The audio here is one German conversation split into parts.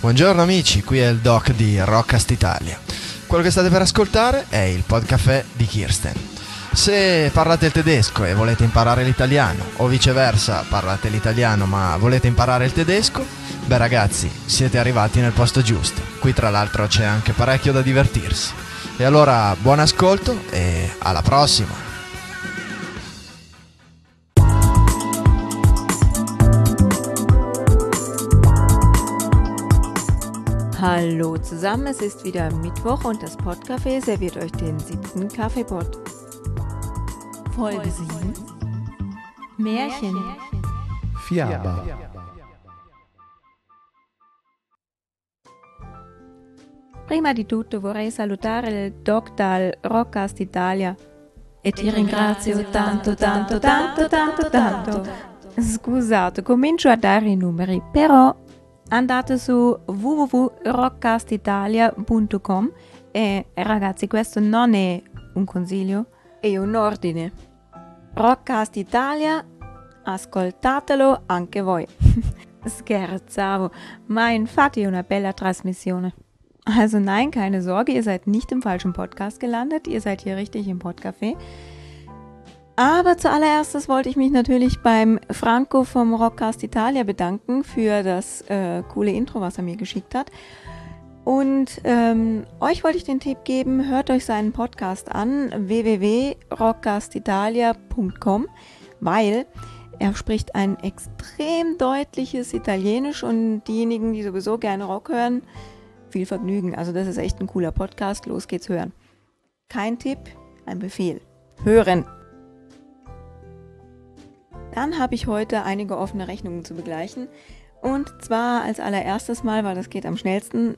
Buongiorno amici, qui è il doc di Rockast Italia. Quello che state per ascoltare è il podcast di Kirsten. Se parlate il tedesco e volete imparare l'italiano, o viceversa parlate l'italiano ma volete imparare il tedesco, beh ragazzi, siete arrivati nel posto giusto. Qui tra l'altro c'è anche parecchio da divertirsi. E allora buon ascolto e alla prossima! Hallo zusammen, es ist wieder Mittwoch und das Podcafé serviert euch den siebten Kaffeepot. Folge 7 Märchen Fiaba. Prima di tutto vorrei salutare il doc dal Rockcast Italia e ti ringrazio tanto tanto tanto tanto tanto. Scusate, comincio a dare i numeri, però andate su www.rockcastitalia.com e ragazzi questo non è un consiglio, è un ordine. Rockcast Italia, ascoltatelo anche voi. Scherzavo, ma infatti è una bella trasmissione. Also nein, keine Sorge, ihr seid nicht im falschen Podcast gelandet, ihr seid hier richtig im Podcafé. Aber zuallererstes wollte ich mich natürlich beim Franco vom Rockcast Italia bedanken für das äh, coole Intro, was er mir geschickt hat. Und ähm, euch wollte ich den Tipp geben, hört euch seinen Podcast an, www.rockcastitalia.com, weil er spricht ein extrem deutliches Italienisch und diejenigen, die sowieso gerne Rock hören, viel Vergnügen. Also das ist echt ein cooler Podcast. Los geht's hören. Kein Tipp, ein Befehl. Hören. Dann habe ich heute einige offene Rechnungen zu begleichen. Und zwar als allererstes Mal, weil das geht am schnellsten,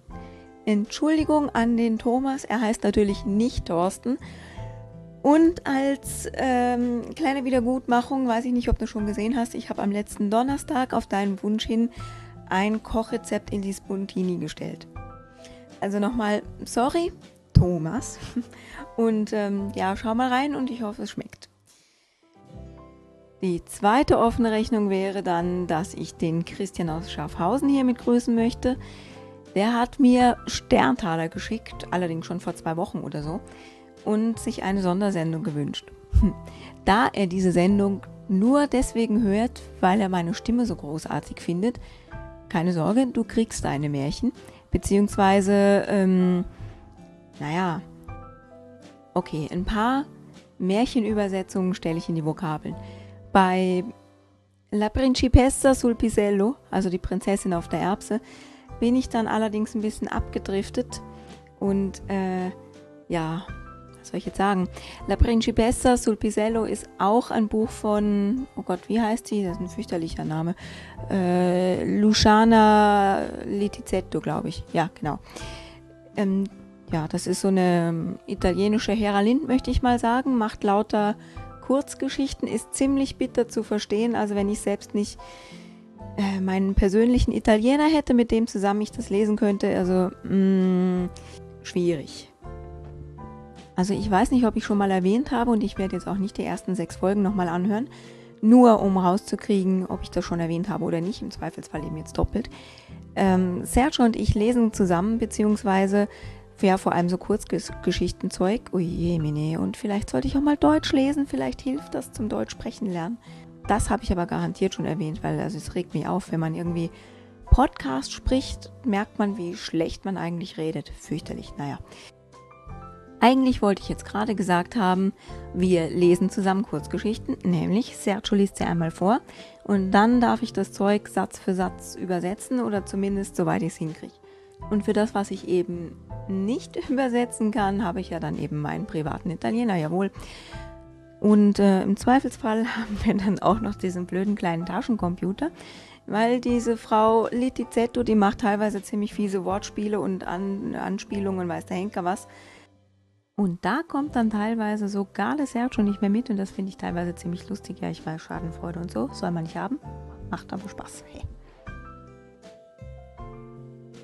Entschuldigung an den Thomas. Er heißt natürlich nicht Thorsten. Und als ähm, kleine Wiedergutmachung, weiß ich nicht, ob du schon gesehen hast, ich habe am letzten Donnerstag auf deinen Wunsch hin ein Kochrezept in die Spuntini gestellt. Also nochmal, sorry, Thomas. Und ähm, ja, schau mal rein und ich hoffe, es schmeckt. Die zweite offene Rechnung wäre dann, dass ich den Christian aus Schaffhausen hier mit grüßen möchte. Der hat mir Sterntaler geschickt, allerdings schon vor zwei Wochen oder so, und sich eine Sondersendung gewünscht. Hm. Da er diese Sendung nur deswegen hört, weil er meine Stimme so großartig findet, keine Sorge, du kriegst deine Märchen, beziehungsweise, ähm, naja, okay, ein paar Märchenübersetzungen stelle ich in die Vokabeln. Bei La Principessa sul Pisello, also die Prinzessin auf der Erbse, bin ich dann allerdings ein bisschen abgedriftet und äh, ja, was soll ich jetzt sagen? La Principessa sul Pisello ist auch ein Buch von, oh Gott, wie heißt sie? Das ist ein fürchterlicher Name. Äh, Luciana Litizetto, glaube ich. Ja, genau. Ähm, ja, das ist so eine italienische Hera Lind, möchte ich mal sagen, macht lauter Kurzgeschichten, ist ziemlich bitter zu verstehen. Also wenn ich selbst nicht äh, meinen persönlichen Italiener hätte, mit dem zusammen ich das lesen könnte, also mh, mm, schwierig. Also ich weiß nicht, ob ich schon mal erwähnt habe und ich werde jetzt auch nicht die ersten sechs Folgen nochmal anhören, nur um rauszukriegen, ob ich das schon erwähnt habe oder nicht, im Zweifelsfall eben jetzt doppelt. Ähm, Sergio und ich lesen zusammen, beziehungsweise ja, vor allem so Kurzgeschichtenzeug. Ui, mine. Und vielleicht sollte ich auch mal Deutsch lesen, vielleicht hilft das zum Deutsch sprechen lernen. Das habe ich aber garantiert schon erwähnt, weil also es regt mich auf, wenn man irgendwie Podcast spricht, merkt man, wie schlecht man eigentlich redet. Fürchterlich, naja. Eigentlich wollte ich jetzt gerade gesagt haben, wir lesen zusammen Kurzgeschichten, nämlich Sergio liest sie einmal vor und dann darf ich das Zeug Satz für Satz übersetzen oder zumindest soweit ich es hinkriege. Und für das, was ich eben nicht übersetzen kann, habe ich ja dann eben meinen privaten Italiener, jawohl. Und äh, im Zweifelsfall haben wir dann auch noch diesen blöden kleinen Taschencomputer, weil diese Frau Litizetto, die macht teilweise ziemlich fiese Wortspiele und An Anspielungen, weiß der Henker was. Und da kommt dann teilweise sogar das Sergio nicht mehr mit und das finde ich teilweise ziemlich lustig. Ja, ich weiß, Schadenfreude und so, soll man nicht haben, macht aber Spaß. Hey.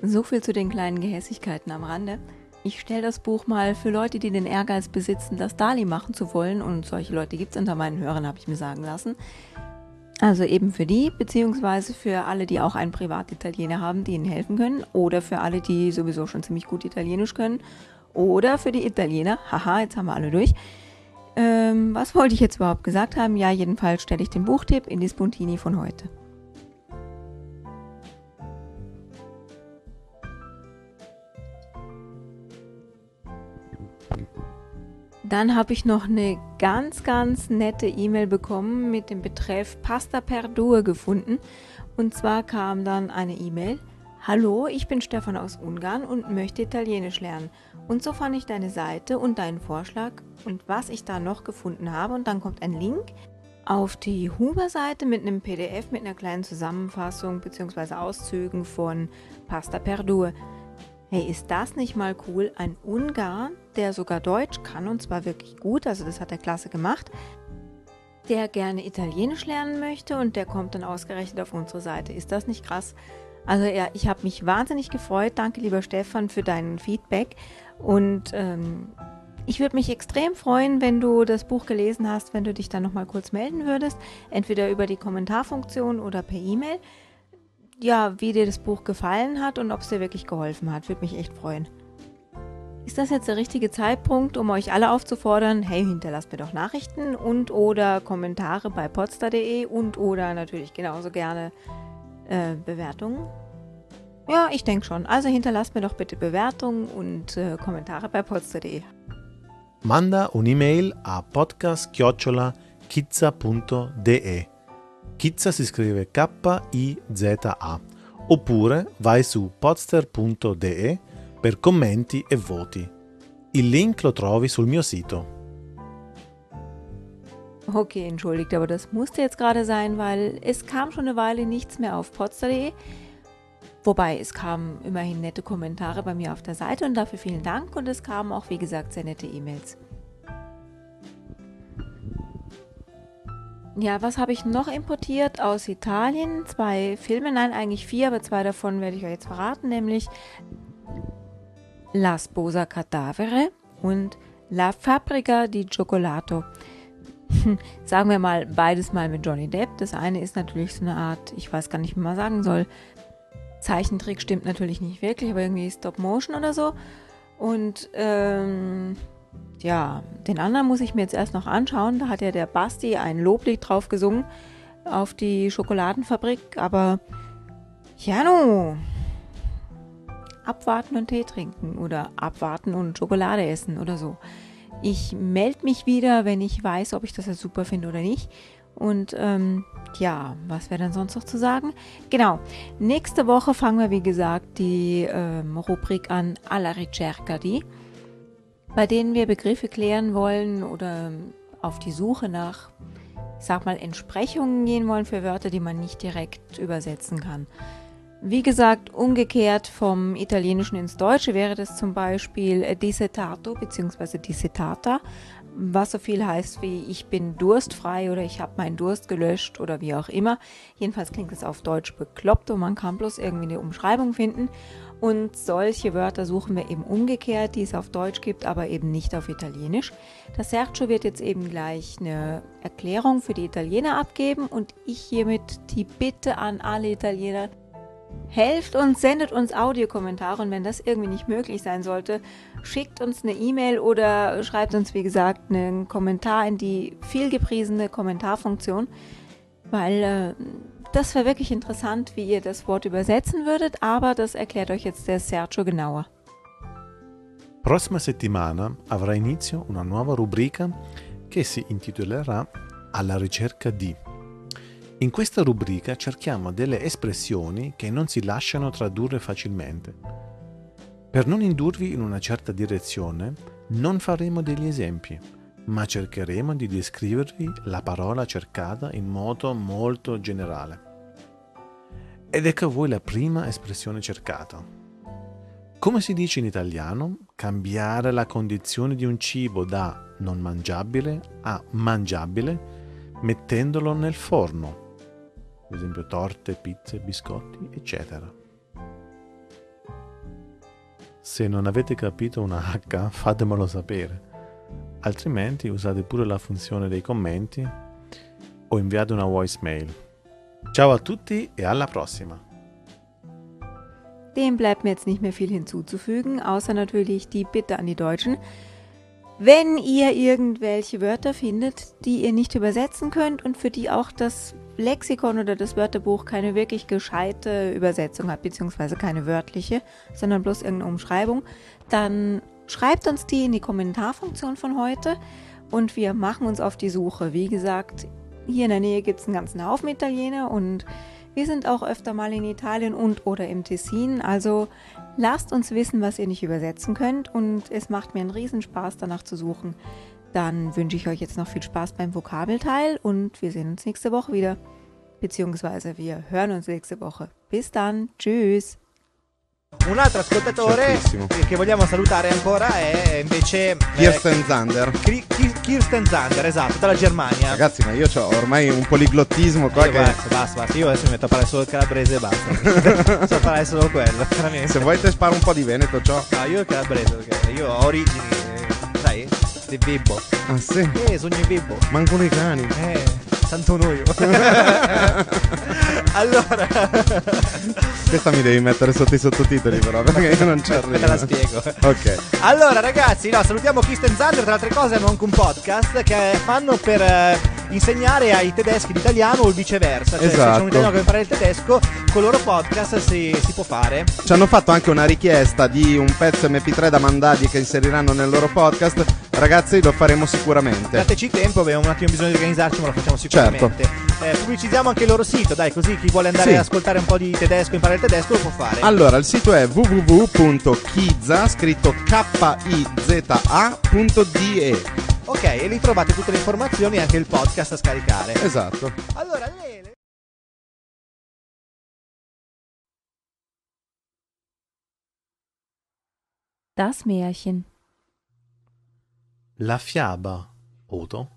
So viel zu den kleinen Gehässigkeiten am Rande. Ich stelle das Buch mal für Leute, die den Ehrgeiz besitzen, das Dali machen zu wollen, und solche Leute gibt es unter meinen Hörern, habe ich mir sagen lassen. Also eben für die, beziehungsweise für alle, die auch einen Privatitaliener haben, die ihnen helfen können, oder für alle, die sowieso schon ziemlich gut Italienisch können, oder für die Italiener, haha, jetzt haben wir alle durch. Ähm, was wollte ich jetzt überhaupt gesagt haben? Ja, jedenfalls stelle ich den Buchtipp in die Spontini von heute. Dann habe ich noch eine ganz, ganz nette E-Mail bekommen mit dem Betreff Pasta per Due gefunden. Und zwar kam dann eine E-Mail. Hallo, ich bin Stefan aus Ungarn und möchte Italienisch lernen. Und so fand ich deine Seite und deinen Vorschlag und was ich da noch gefunden habe. Und dann kommt ein Link auf die Huber-Seite mit einem PDF mit einer kleinen Zusammenfassung bzw. Auszügen von Pasta per Due. Hey, ist das nicht mal cool? Ein Ungar, der sogar Deutsch kann und zwar wirklich gut, also das hat er klasse gemacht, der gerne Italienisch lernen möchte und der kommt dann ausgerechnet auf unsere Seite. Ist das nicht krass? Also ja, ich habe mich wahnsinnig gefreut. Danke, lieber Stefan, für dein Feedback. Und ähm, ich würde mich extrem freuen, wenn du das Buch gelesen hast, wenn du dich dann nochmal kurz melden würdest. Entweder über die Kommentarfunktion oder per E-Mail ja, wie dir das Buch gefallen hat und ob es dir wirklich geholfen hat. Würde mich echt freuen. Ist das jetzt der richtige Zeitpunkt, um euch alle aufzufordern, hey, hinterlasst mir doch Nachrichten und oder Kommentare bei podster.de und oder natürlich genauso gerne äh, Bewertungen? Ja, ich denke schon. Also hinterlasst mir doch bitte Bewertungen und äh, Kommentare bei podster.de. Manda un'email a podcast-kizza.de Kizza si scrive K-I-Z-A oppure vai su podster.de per commenti e voti. Il link lo trovi sul mio sito. Okay, entschuldigt, aber das musste jetzt gerade sein, weil es kam schon eine Weile nichts mehr auf podster.de. Wobei es kamen immerhin nette Kommentare bei mir auf der Seite und dafür vielen Dank und es kamen auch, wie gesagt, sehr nette E-Mails. Ja, was habe ich noch importiert aus Italien? Zwei Filme, nein, eigentlich vier, aber zwei davon werde ich euch jetzt verraten, nämlich La Sposa Cadavere und La Fabbrica di Cioccolato. sagen wir mal beides mal mit Johnny Depp. Das eine ist natürlich so eine Art, ich weiß gar nicht, wie man sagen soll. Zeichentrick stimmt natürlich nicht wirklich, aber irgendwie Stop Motion oder so. Und ähm, ja, den anderen muss ich mir jetzt erst noch anschauen. Da hat ja der Basti ein Loblied drauf gesungen auf die Schokoladenfabrik. Aber ja, nu. Abwarten und Tee trinken oder abwarten und Schokolade essen oder so. Ich melde mich wieder, wenn ich weiß, ob ich das jetzt super finde oder nicht. Und ähm, ja, was wäre dann sonst noch zu sagen? Genau, nächste Woche fangen wir, wie gesagt, die ähm, Rubrik an Alla ricerca di bei denen wir Begriffe klären wollen oder auf die Suche nach, ich sag mal, Entsprechungen gehen wollen für Wörter, die man nicht direkt übersetzen kann. Wie gesagt, umgekehrt vom Italienischen ins Deutsche wäre das zum Beispiel disetato bzw. dissetata, was so viel heißt wie ich bin durstfrei oder ich habe meinen Durst gelöscht oder wie auch immer. Jedenfalls klingt es auf Deutsch bekloppt und man kann bloß irgendwie eine Umschreibung finden. Und solche Wörter suchen wir eben umgekehrt, die es auf Deutsch gibt, aber eben nicht auf Italienisch. Das Sergio wird jetzt eben gleich eine Erklärung für die Italiener abgeben und ich hiermit die Bitte an alle Italiener, helft uns, sendet uns Audiokommentare und wenn das irgendwie nicht möglich sein sollte, schickt uns eine E-Mail oder schreibt uns, wie gesagt, einen Kommentar in die vielgepriesene Kommentarfunktion, weil äh, das wäre wirklich interessant, wie ihr das Wort übersetzen würdet, aber das erklärt euch jetzt der Sergio genauer. Prossima settimana avrà inizio una nuova rubrica che si intitolerà Alla ricerca di. In questa rubrica cerchiamo delle espressioni che non si lasciano tradurre facilmente. Per non indurvi in una certa direzione, non faremo degli esempi, ma cercheremo di descrivervi la parola cercata in modo molto generale. Ed ecco a voi la prima espressione cercata. Come si dice in italiano? Cambiare la condizione di un cibo da non mangiabile a mangiabile mettendolo nel forno. Ad esempio torte, pizze, biscotti, eccetera. Se non avete capito una H, fatemelo sapere altrimenti usate pure la funzione dei commenti o inviate una voicemail Ciao a tutti e alla prossima. Dem bleibt mir jetzt nicht mehr viel hinzuzufügen, außer natürlich die Bitte an die Deutschen. Wenn ihr irgendwelche Wörter findet, die ihr nicht übersetzen könnt und für die auch das Lexikon oder das Wörterbuch keine wirklich gescheite Übersetzung hat, beziehungsweise keine wörtliche, sondern bloß irgendeine Umschreibung, dann schreibt uns die in die Kommentarfunktion von heute und wir machen uns auf die Suche. Wie gesagt, hier in der Nähe gibt es einen ganzen Haufen Italiener und wir sind auch öfter mal in Italien und oder im Tessin. Also lasst uns wissen, was ihr nicht übersetzen könnt und es macht mir einen Riesenspaß danach zu suchen. Dann wünsche ich euch jetzt noch viel Spaß beim Vokabelteil und wir sehen uns nächste Woche wieder. Beziehungsweise wir hören uns nächste Woche. Bis dann. Tschüss. Un altro ascoltatore Certissimo. che vogliamo salutare ancora è invece eh, Kirsten Zander. Kri- Kirsten Zander, esatto, dalla Germania. Ragazzi, ma io ho ormai un poliglottismo qua Io che basta, basta, basta. Io adesso mi metto a parlare solo il calabrese e basta. so parlare solo quello, veramente. se vuoi te sparo un po' di Veneto, ciò. No, io il calabrese, perché io ho origini, eh, sai, di Bibbo. Ah sì, Eh, sogno in Bibbo. mancano i cani. Eh, santo noio. allora, Questa mi devi mettere sotto i sottotitoli però, perché io non ci te la arrivo. spiego. Ok. Allora ragazzi, no, salutiamo Kirsten Zander, tra le altre cose hanno anche un podcast che fanno per eh, insegnare ai tedeschi l'italiano o il viceversa. Cioè se c'è Esatto. un italiano che impara il tedesco, con il loro podcast si, si può fare. Ci hanno fatto anche una richiesta di un pezzo MP3 da mandargli che inseriranno nel loro podcast. Ragazzi, lo faremo sicuramente. Dateci tempo, abbiamo un attimo bisogno di organizzarci, ma lo facciamo sicuramente. Eh, pubblicizziamo anche il loro sito, dai, così chi vuole andare Sì. ad ascoltare un po' di tedesco, imparare il tedesco, lo può fare. Allora, il sito è www.kiza, scritto K-I-Z-A.de. ok, e lì trovate tutte le informazioni e anche il podcast a scaricare. Esatto. Allora. Das Märchen. La fiaba, Odo.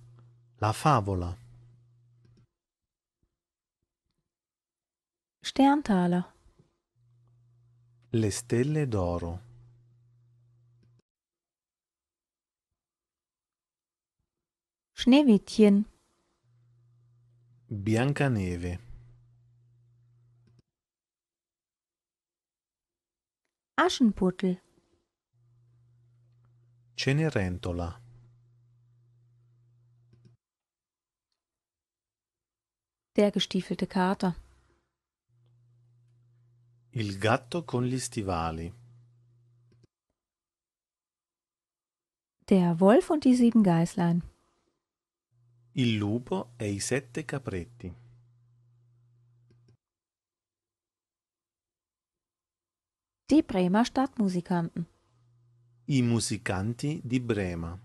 La favola. Sterntaler. Le stelle d'oro. Schneewittchen. Biancaneve. Aschenputtel. Cenerentola. Der gestiefelte Kater. Il gatto con gli stivali. Der Wolf und die sieben Geißlein. Il lupo e i sette capretti. Die Bremer Stadtmusikanten. I musicanti di Brema.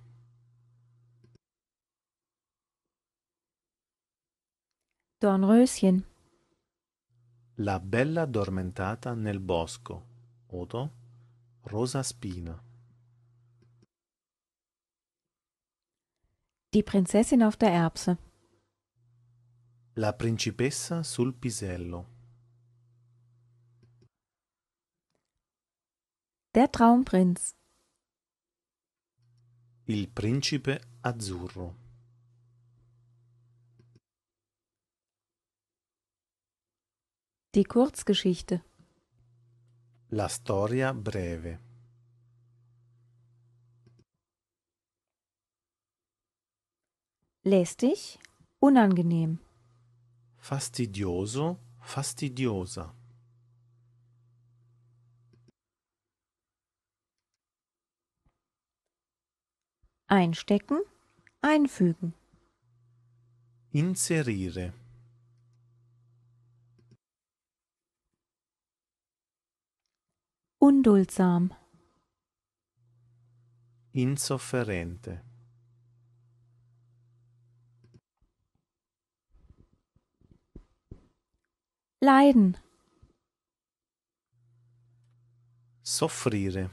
Dornröschen. La bella addormentata nel bosco. Odo. Rosa spina. Die Prinzessin auf der Erbse. La principessa sul pisello. Der Traumprinz. Il principe azzurro. Die Kurzgeschichte. La storia breve. Lästig. Unangenehm. Fastidioso, fastidiosa. Einstecken. Einfügen. Inserire. Unduldsam. Insofferente. Leiden. Soffrire.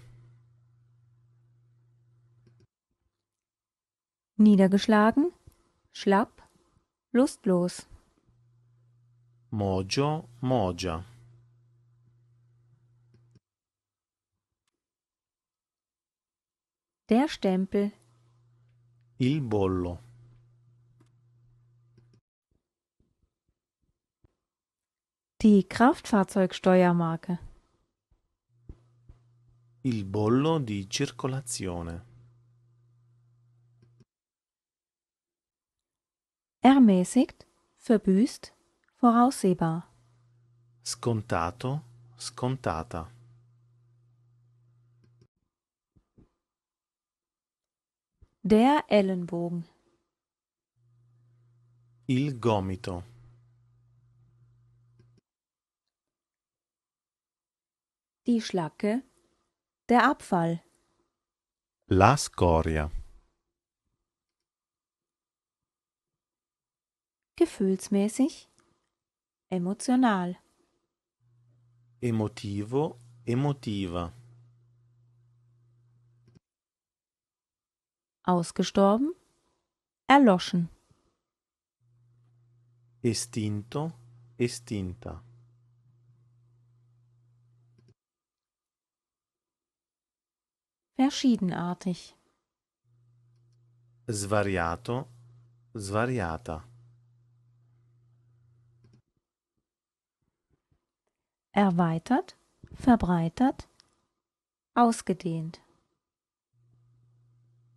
Niedergeschlagen. Schlapp. Lustlos. Mogio, mogia. Der Stempel. Il bollo. Die Kraftfahrzeugsteuermarke. Il bollo di circolazione. Ermäßigt, verbüßt, voraussehbar. Scontato, scontata. Der Ellenbogen. Il gomito. Die Schlacke. Der Abfall. La scoria. Gefühlsmäßig. Emotional. Emotivo, emotiva. Ausgestorben. Erloschen. Estinto, estinta. Verschiedenartig. Svariato, svariata. Erweitert. Verbreitert. Ausgedehnt.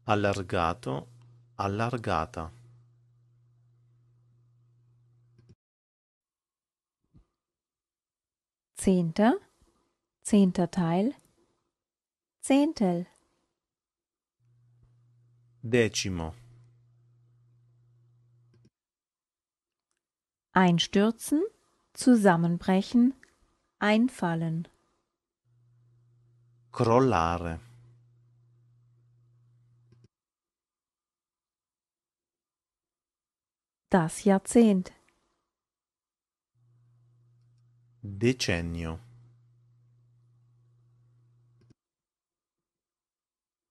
Allargato, allargata. Zehnter. Zehnter Teil. Zehntel. Decimo. Einstürzen. Zusammenbrechen. Einfallen. Crollare. Das Jahrzehnt. Decennio.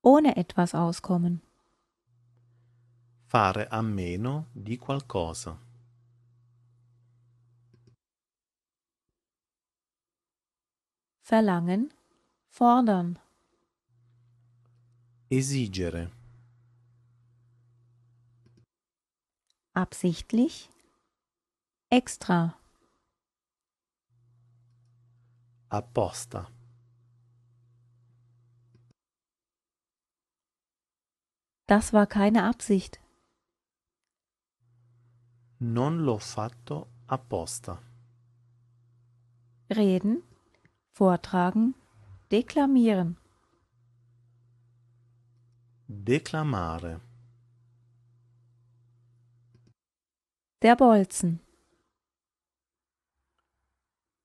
Ohne etwas auskommen. Fare a meno di qualcosa. Verlangen. Fordern. Esigere. Absichtlich. Extra. Apposta. Das war keine Absicht. Non l'ho fatto apposta. Reden. Vortragen. Deklamieren. Declamare. Der Bolzen.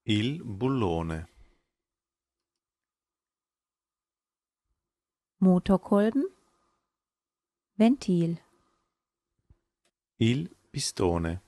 Il bullone. Motorkolben. Ventil. Il pistone.